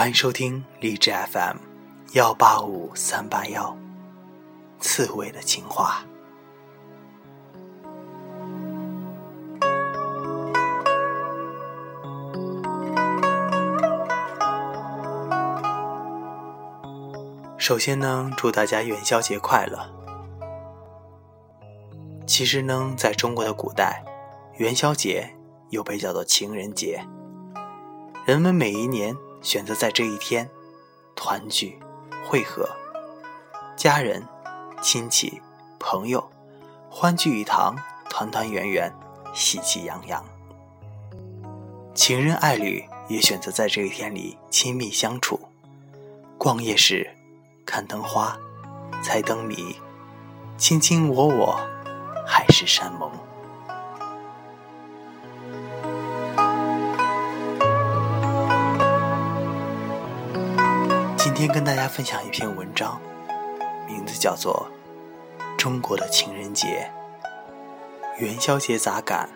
欢迎收听励志 FM，幺八五三八幺，刺猬的情话。首先呢，祝大家元宵节快乐。其实呢，在中国的古代，元宵节又被叫做情人节。人们每一年选择在这一天团聚、会合，家人、亲戚、朋友欢聚一堂，团团圆圆，喜气洋洋。情人爱侣也选择在这一天里亲密相处，逛夜市。看灯花，猜灯谜，卿卿我我，海誓山盟。今天跟大家分享一篇文章，名字叫做《中国的情人节》，元宵节咋赶？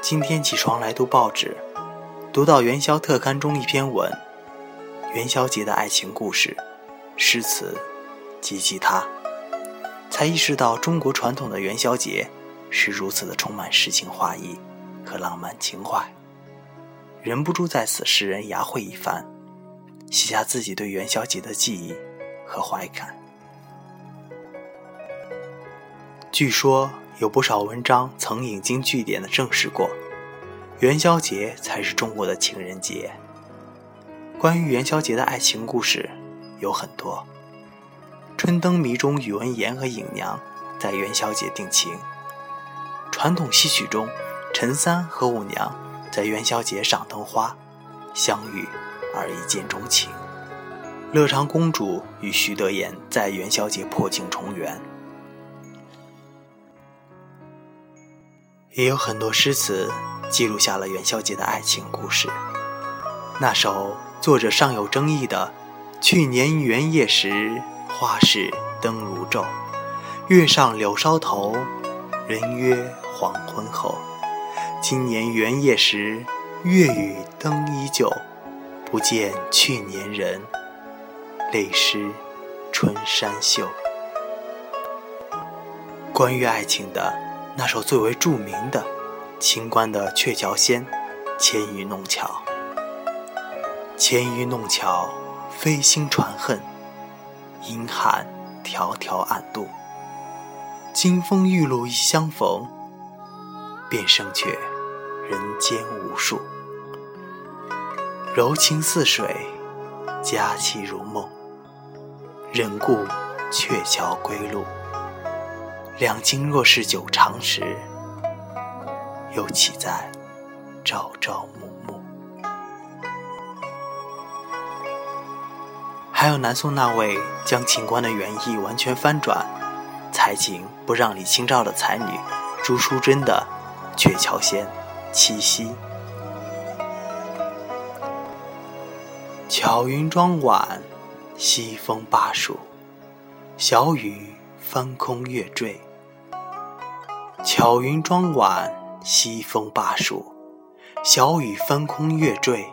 今天起床来读报纸，读到元宵特刊中一篇文。元宵节的爱情故事、诗词及其他，才意识到中国传统的元宵节是如此的充满诗情画意和浪漫情怀，忍不住在此诗人牙会一番，写下自己对元宵节的记忆和怀感。据说有不少文章曾引经据典的证实过，元宵节才是中国的情人节。关于元宵节的爱情故事有很多，《春灯谜》中宇文言和影娘在元宵节定情；传统戏曲中，陈三和五娘在元宵节赏灯花，相遇而一见钟情；乐长公主与徐德言在元宵节破镜重圆。也有很多诗词记录下了元宵节的爱情故事。那首。作者尚有争议的“去年元夜时，花市灯如昼，月上柳梢头，人约黄昏后。今年元夜时，月与灯依旧，不见去年人，泪湿春衫袖。”关于爱情的那首最为著名的秦观的《鹊桥仙》，千与弄巧。千余弄巧，飞星传恨，阴汉迢迢暗度。金风玉露一相逢，便胜却人间无数。柔情似水，佳期如梦，忍顾鹊桥归路。两情若是久长时，又岂在朝朝暮暮。还有南宋那位将秦观的原意完全翻转，才情不让李清照的才女朱淑珍的《鹊桥仙·七夕》。巧云妆晚，西风罢暑，小雨翻空月坠。巧云妆晚，西风罢暑，小雨翻空月坠。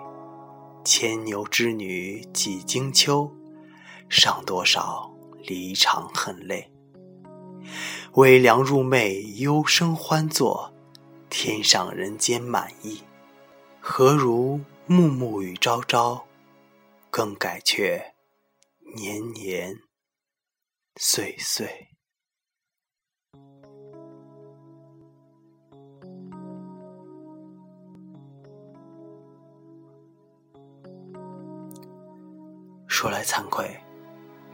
牵牛织女几经秋，上多少离肠恨泪。微凉入寐，幽声欢作，天上人间满意。何如暮暮与朝朝，更改却年年岁岁。说来惭愧，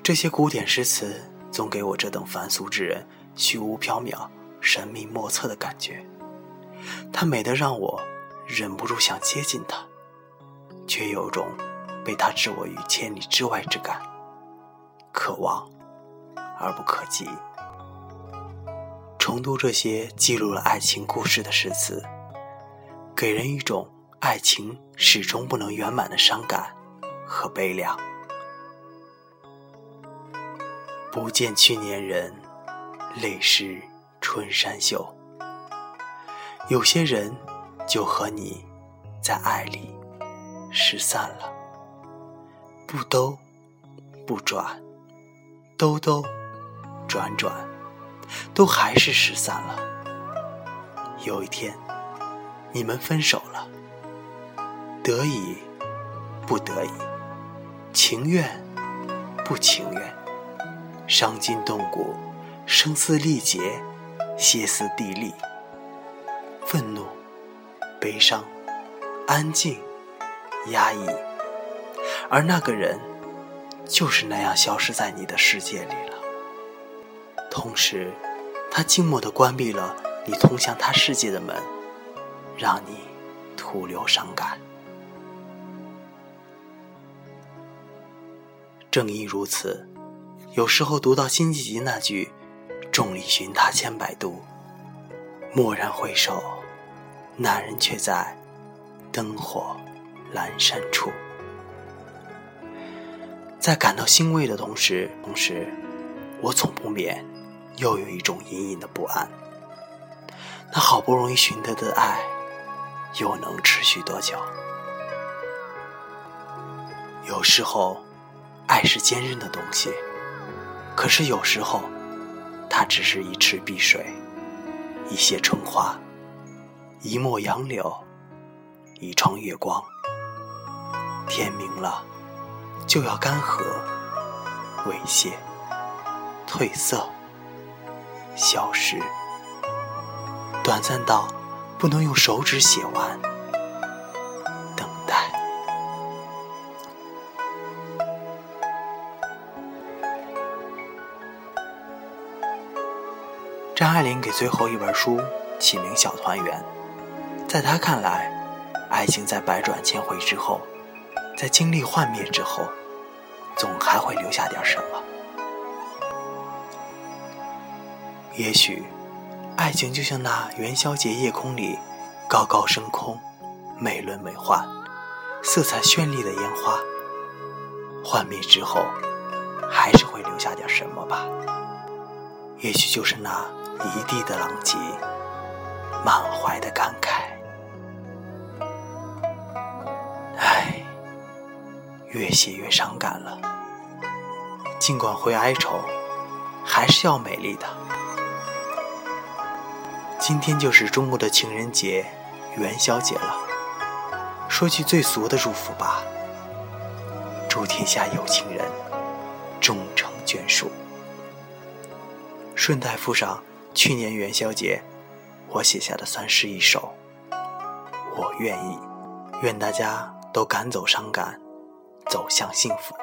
这些古典诗词总给我这等凡俗之人虚无缥缈、神秘莫测的感觉。她美得让我忍不住想接近她，却有种被她置我于千里之外之感，可望而不可及。重读这些记录了爱情故事的诗词，给人一种爱情始终不能圆满的伤感和悲凉。不见去年人，泪湿春衫袖。有些人就和你在爱里失散了。不兜，不转，兜兜，转转，都还是失散了。有一天，你们分手了，得以，不得已，情愿，不情愿，伤筋动骨，声嘶力竭，歇斯底里，愤怒，悲伤，安静，压抑。而那个人，就是那样消失在你的世界里了。同时，他静默地关闭了你通向他世界的门，让你徒留伤感。正因如此，有时候读到辛弃疾那句“众里寻他千百度，蓦然回首，那人却在灯火阑珊处”。在感到欣慰的同时，同时，我总不免又有一种隐隐的不安。那好不容易寻得的爱，又能持续多久？有时候，爱是坚韧的东西；可是有时候，它只是一池碧水，一泻春花，一抹杨柳，一窗月光。天明了。就要干涸、猥亵、褪色、消失，短暂到不能用手指写完。等待。张爱玲给最后一本书起名《小团圆》，在他看来，爱情在百转千回之后。在经历幻灭之后，总还会留下点什么。也许，爱情就像那元宵节夜空里高高升空、美轮美奂、色彩绚丽的烟花，幻灭之后，还是会留下点什么吧。也许就是那一地的狼藉、满怀的感慨。越写越伤感了。尽管会哀愁，还是要美丽的。今天就是中国的情人节、元宵节了。说句最俗的祝福吧：祝天下有情人终成眷属。顺带附上去年元宵节我写下的三诗一首：我愿意，愿大家都赶走伤感。走向幸福，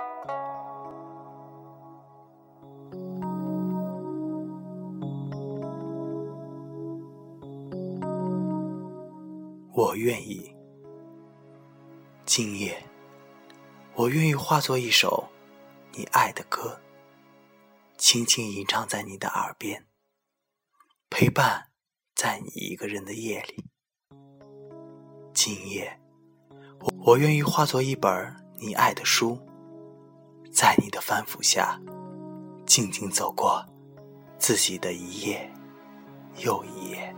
我愿意。今夜，我愿意化作一首你爱的歌，轻轻吟唱在你的耳边，陪伴在你一个人的夜里。今夜，我我愿意化作一本。你爱的书，在你的翻覆下，静静走过自己的一页又一页。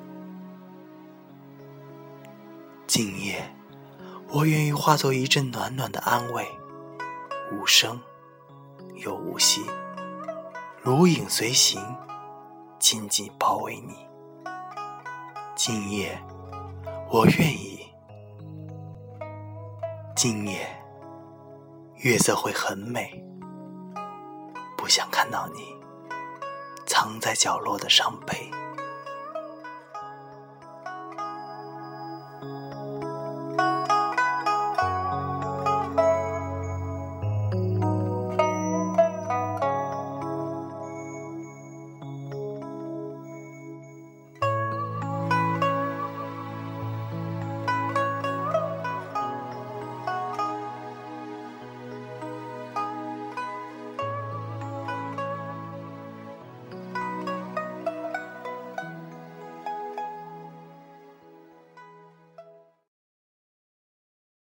今夜，我愿意化作一阵暖暖的安慰，无声又无息，如影随形，紧紧包围你。今夜，我愿意。今夜。月色会很美，不想看到你藏在角落的伤悲。